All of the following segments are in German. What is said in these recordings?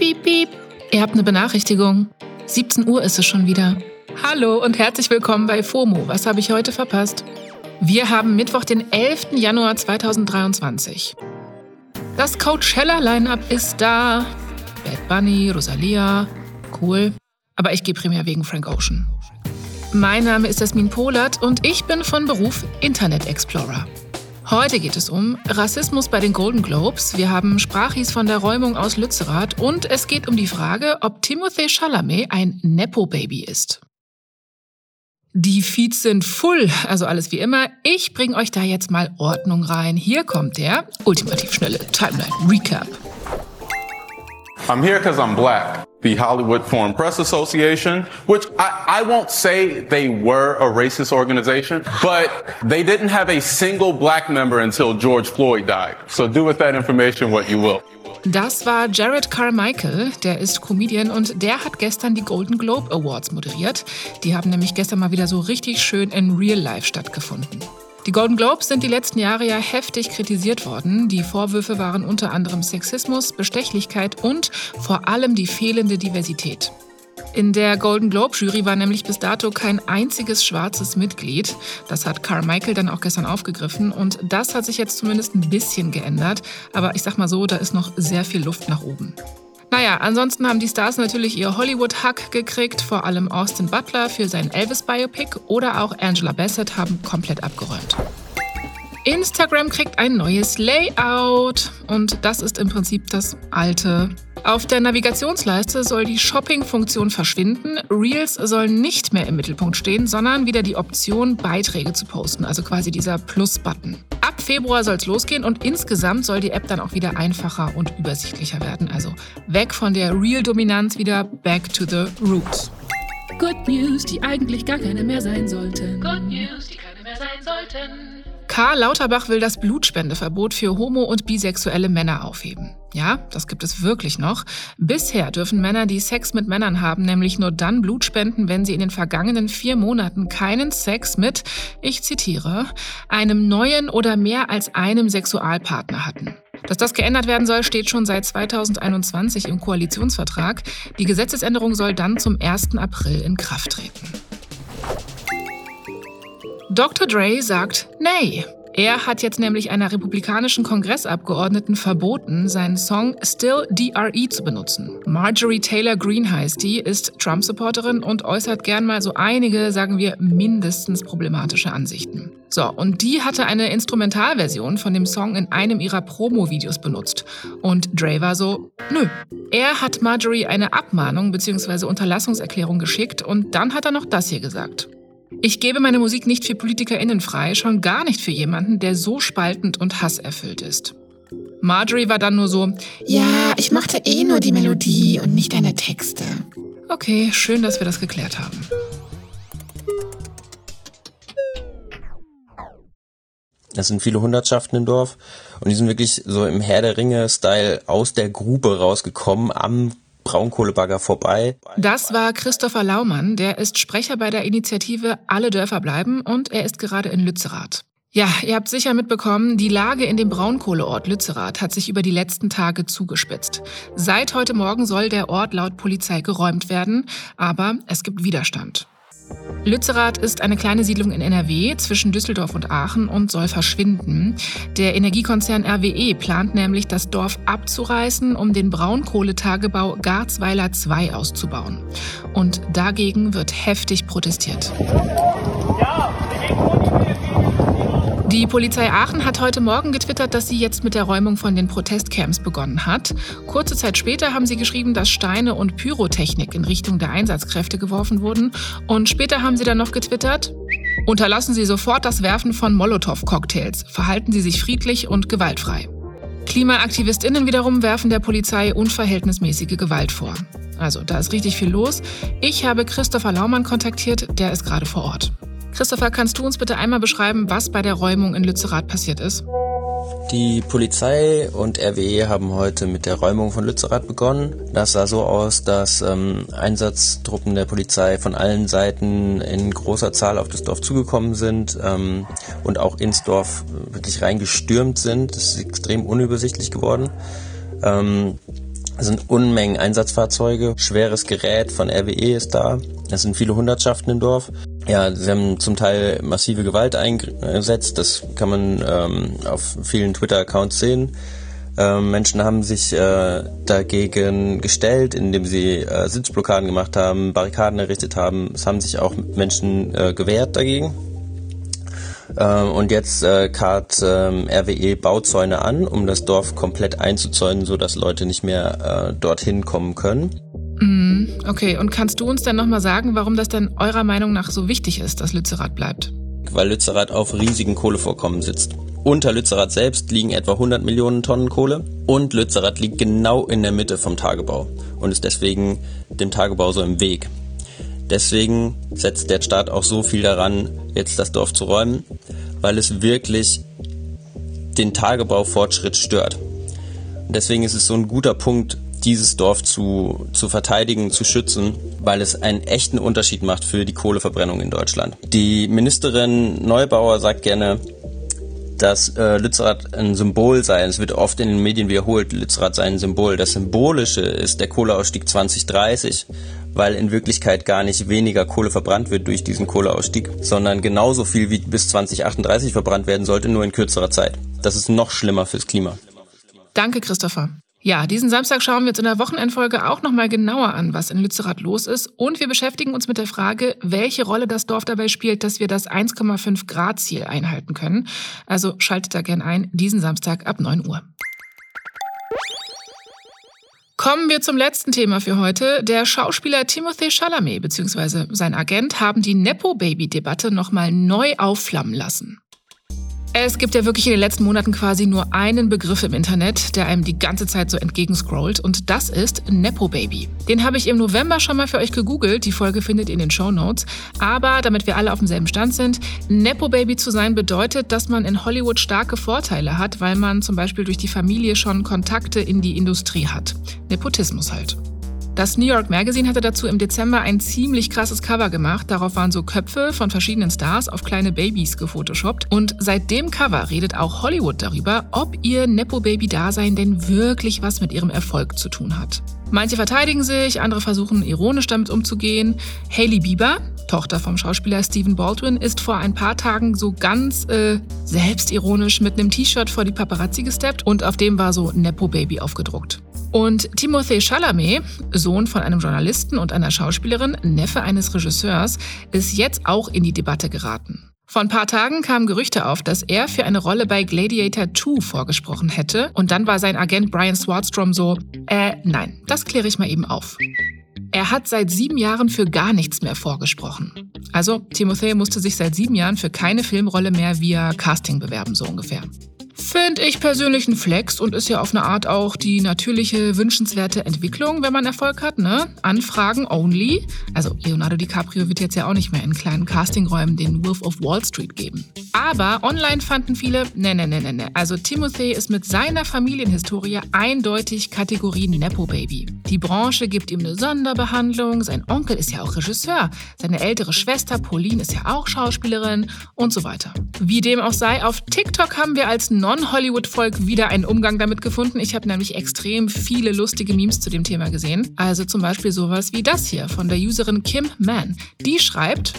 piep, piep. Ihr habt eine Benachrichtigung. 17 Uhr ist es schon wieder. Hallo und herzlich willkommen bei FOMO. Was habe ich heute verpasst? Wir haben Mittwoch, den 11. Januar 2023. Das Coachella-Line-Up ist da. Bad Bunny, Rosalia. Cool. Aber ich gehe primär wegen Frank Ocean. Mein Name ist Jasmin Polat und ich bin von Beruf Internet Explorer. Heute geht es um Rassismus bei den Golden Globes. Wir haben Sprachis von der Räumung aus Lützerath und es geht um die Frage, ob Timothée Chalamet ein Nepo-Baby ist. Die Feeds sind full, also alles wie immer. Ich bringe euch da jetzt mal Ordnung rein. Hier kommt der ultimativ schnelle Timeline Recap. I'm here because I'm black. The Hollywood Foreign Press Association, which I, I, won't say they were a racist organization, but they didn't have a single black member until George Floyd died. So do with that information what you will. Das war Jared Carmichael, der ist Comedian und der hat gestern die Golden Globe Awards moderiert. Die haben nämlich gestern mal wieder so richtig schön in Real Life stattgefunden. Die Golden Globes sind die letzten Jahre ja heftig kritisiert worden. Die Vorwürfe waren unter anderem Sexismus, Bestechlichkeit und vor allem die fehlende Diversität. In der Golden Globe Jury war nämlich bis dato kein einziges schwarzes Mitglied. Das hat Carmichael dann auch gestern aufgegriffen und das hat sich jetzt zumindest ein bisschen geändert. Aber ich sag mal so, da ist noch sehr viel Luft nach oben. Naja, ansonsten haben die Stars natürlich ihr Hollywood-Hack gekriegt, vor allem Austin Butler für sein Elvis-Biopic oder auch Angela Bassett haben komplett abgeräumt. Instagram kriegt ein neues Layout und das ist im Prinzip das alte. Auf der Navigationsleiste soll die Shopping-Funktion verschwinden. Reels sollen nicht mehr im Mittelpunkt stehen, sondern wieder die Option, Beiträge zu posten, also quasi dieser Plus-Button. Ab Februar soll es losgehen und insgesamt soll die App dann auch wieder einfacher und übersichtlicher werden. Also weg von der Reel-Dominanz, wieder back to the roots. Good News, die eigentlich gar keine mehr sein sollten. Good News, die keine mehr sein sollten. Karl Lauterbach will das Blutspendeverbot für homo- und bisexuelle Männer aufheben. Ja, das gibt es wirklich noch. Bisher dürfen Männer, die Sex mit Männern haben, nämlich nur dann Blut spenden, wenn sie in den vergangenen vier Monaten keinen Sex mit, ich zitiere, einem neuen oder mehr als einem Sexualpartner hatten. Dass das geändert werden soll, steht schon seit 2021 im Koalitionsvertrag. Die Gesetzesänderung soll dann zum 1. April in Kraft treten. Dr. Dre sagt nee. Er hat jetzt nämlich einer republikanischen Kongressabgeordneten verboten, seinen Song Still DRE zu benutzen. Marjorie Taylor Greene heißt die, ist Trump-Supporterin und äußert gern mal so einige, sagen wir, mindestens problematische Ansichten. So, und die hatte eine Instrumentalversion von dem Song in einem ihrer Promo-Videos benutzt. Und Dre war so, nö. Er hat Marjorie eine Abmahnung bzw. Unterlassungserklärung geschickt und dann hat er noch das hier gesagt. Ich gebe meine Musik nicht für PolitikerInnen frei, schon gar nicht für jemanden, der so spaltend und hasserfüllt ist. Marjorie war dann nur so, ja, ich mochte eh nur die Melodie und nicht deine Texte. Okay, schön, dass wir das geklärt haben. Das sind viele Hundertschaften im Dorf und die sind wirklich so im Herr der Ringe-Style aus der Grube rausgekommen am Braunkohlebagger vorbei. Das war Christopher Laumann, der ist Sprecher bei der Initiative Alle Dörfer bleiben und er ist gerade in Lützerath. Ja, ihr habt sicher mitbekommen, die Lage in dem Braunkohleort Lützerath hat sich über die letzten Tage zugespitzt. Seit heute Morgen soll der Ort laut Polizei geräumt werden, aber es gibt Widerstand. Lützerath ist eine kleine Siedlung in NRW zwischen Düsseldorf und Aachen und soll verschwinden. Der Energiekonzern RWE plant nämlich, das Dorf abzureißen, um den Braunkohletagebau Garzweiler 2 auszubauen. Und dagegen wird heftig protestiert. Ja, die Polizei Aachen hat heute Morgen getwittert, dass sie jetzt mit der Räumung von den Protestcamps begonnen hat. Kurze Zeit später haben sie geschrieben, dass Steine und Pyrotechnik in Richtung der Einsatzkräfte geworfen wurden. Und später haben sie dann noch getwittert, unterlassen Sie sofort das Werfen von Molotow-Cocktails, verhalten Sie sich friedlich und gewaltfrei. KlimaaktivistInnen wiederum werfen der Polizei unverhältnismäßige Gewalt vor. Also, da ist richtig viel los. Ich habe Christopher Laumann kontaktiert, der ist gerade vor Ort. Christopher, kannst du uns bitte einmal beschreiben, was bei der Räumung in Lützerath passiert ist? Die Polizei und RWE haben heute mit der Räumung von Lützerath begonnen. Das sah so aus, dass ähm, Einsatztruppen der Polizei von allen Seiten in großer Zahl auf das Dorf zugekommen sind ähm, und auch ins Dorf wirklich reingestürmt sind. Das ist extrem unübersichtlich geworden. Ähm, Es sind Unmengen Einsatzfahrzeuge, schweres Gerät von RWE ist da. Es sind viele Hundertschaften im Dorf. Ja, sie haben zum Teil massive Gewalt eingesetzt. Das kann man ähm, auf vielen Twitter-Accounts sehen. Ähm, Menschen haben sich äh, dagegen gestellt, indem sie äh, Sitzblockaden gemacht haben, Barrikaden errichtet haben. Es haben sich auch Menschen äh, gewehrt dagegen. Ähm, und jetzt äh, karrt ähm, RWE Bauzäune an, um das Dorf komplett einzuzäunen, sodass Leute nicht mehr äh, dorthin kommen können. Okay, und kannst du uns dann nochmal sagen, warum das denn eurer Meinung nach so wichtig ist, dass Lützerath bleibt? Weil Lützerath auf riesigen Kohlevorkommen sitzt. Unter Lützerath selbst liegen etwa 100 Millionen Tonnen Kohle und Lützerath liegt genau in der Mitte vom Tagebau und ist deswegen dem Tagebau so im Weg. Deswegen setzt der Staat auch so viel daran, jetzt das Dorf zu räumen, weil es wirklich den Tagebaufortschritt stört. Deswegen ist es so ein guter Punkt, dieses Dorf zu, zu verteidigen, zu schützen, weil es einen echten Unterschied macht für die Kohleverbrennung in Deutschland. Die Ministerin Neubauer sagt gerne, dass äh, Lützerath ein Symbol sei. Es wird oft in den Medien wiederholt, Lützerath sei ein Symbol. Das Symbolische ist der Kohleausstieg 2030, weil in Wirklichkeit gar nicht weniger Kohle verbrannt wird durch diesen Kohleausstieg, sondern genauso viel wie bis 2038 verbrannt werden sollte, nur in kürzerer Zeit. Das ist noch schlimmer fürs Klima. Danke, Christopher. Ja, diesen Samstag schauen wir uns in der Wochenendfolge auch nochmal genauer an, was in Lützerath los ist. Und wir beschäftigen uns mit der Frage, welche Rolle das Dorf dabei spielt, dass wir das 1,5 Grad Ziel einhalten können. Also schaltet da gern ein, diesen Samstag ab 9 Uhr. Kommen wir zum letzten Thema für heute. Der Schauspieler Timothée Chalamet bzw. sein Agent haben die Nepo-Baby-Debatte nochmal neu aufflammen lassen. Es gibt ja wirklich in den letzten Monaten quasi nur einen Begriff im Internet, der einem die ganze Zeit so entgegenscrollt und das ist Nepo Baby. Den habe ich im November schon mal für euch gegoogelt, die Folge findet ihr in den Show Notes. Aber damit wir alle auf demselben Stand sind, Nepo Baby zu sein bedeutet, dass man in Hollywood starke Vorteile hat, weil man zum Beispiel durch die Familie schon Kontakte in die Industrie hat. Nepotismus halt. Das New York Magazine hatte dazu im Dezember ein ziemlich krasses Cover gemacht. Darauf waren so Köpfe von verschiedenen Stars auf kleine Babys gefotoshoppt. Und seit dem Cover redet auch Hollywood darüber, ob ihr Nepo-Baby-Dasein denn wirklich was mit ihrem Erfolg zu tun hat. Manche verteidigen sich, andere versuchen ironisch damit umzugehen. Hailey Bieber, Tochter vom Schauspieler Stephen Baldwin, ist vor ein paar Tagen so ganz äh, selbstironisch mit einem T-Shirt vor die Paparazzi gesteppt und auf dem war so Nepo Baby aufgedruckt. Und Timothée Chalamet, Sohn von einem Journalisten und einer Schauspielerin, Neffe eines Regisseurs, ist jetzt auch in die Debatte geraten. Vor ein paar Tagen kamen Gerüchte auf, dass er für eine Rolle bei Gladiator 2 vorgesprochen hätte. Und dann war sein Agent Brian Swartstrom so, äh, nein, das kläre ich mal eben auf. Er hat seit sieben Jahren für gar nichts mehr vorgesprochen. Also, Timothée musste sich seit sieben Jahren für keine Filmrolle mehr via Casting bewerben, so ungefähr. Finde ich persönlich ein Flex und ist ja auf eine Art auch die natürliche, wünschenswerte Entwicklung, wenn man Erfolg hat, ne? Anfragen only. Also Leonardo DiCaprio wird jetzt ja auch nicht mehr in kleinen Castingräumen den Wolf of Wall Street geben. Aber online fanden viele, ne, ne, ne, ne, ne. Also Timothy ist mit seiner Familienhistorie eindeutig Kategorie Nepo-Baby. Die Branche gibt ihm eine Sonderbehandlung, sein Onkel ist ja auch Regisseur, seine ältere Schwester Pauline ist ja auch Schauspielerin und so weiter. Wie dem auch sei, auf TikTok haben wir als Non-Hollywood-Volk wieder einen Umgang damit gefunden. Ich habe nämlich extrem viele lustige Memes zu dem Thema gesehen. Also zum Beispiel sowas wie das hier von der Userin Kim Mann. Die schreibt,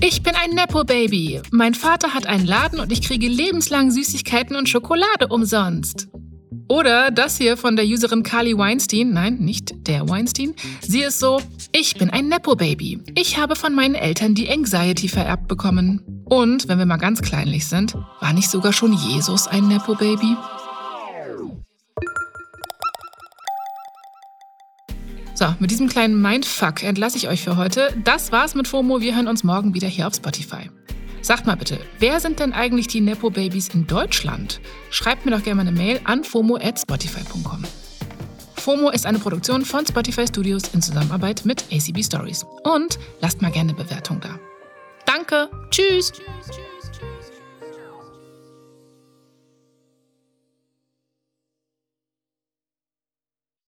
ich bin ein Nepo-Baby. Mein Vater hat einen Laden und ich kriege lebenslang Süßigkeiten und Schokolade umsonst. Oder das hier von der Userin Carly Weinstein. Nein, nicht der Weinstein. Sie ist so, ich bin ein Nepo-Baby. Ich habe von meinen Eltern die Anxiety vererbt bekommen. Und, wenn wir mal ganz kleinlich sind, war nicht sogar schon Jesus ein Nepo-Baby? So, mit diesem kleinen Mindfuck entlasse ich euch für heute. Das war's mit FOMO. Wir hören uns morgen wieder hier auf Spotify. Sagt mal bitte, wer sind denn eigentlich die Nepo-Babys in Deutschland? Schreibt mir doch gerne mal eine Mail an fomo.spotify.com. FOMO ist eine Produktion von Spotify Studios in Zusammenarbeit mit ACB Stories. Und lasst mal gerne eine Bewertung da. Danke. Tschüss. Tschüss.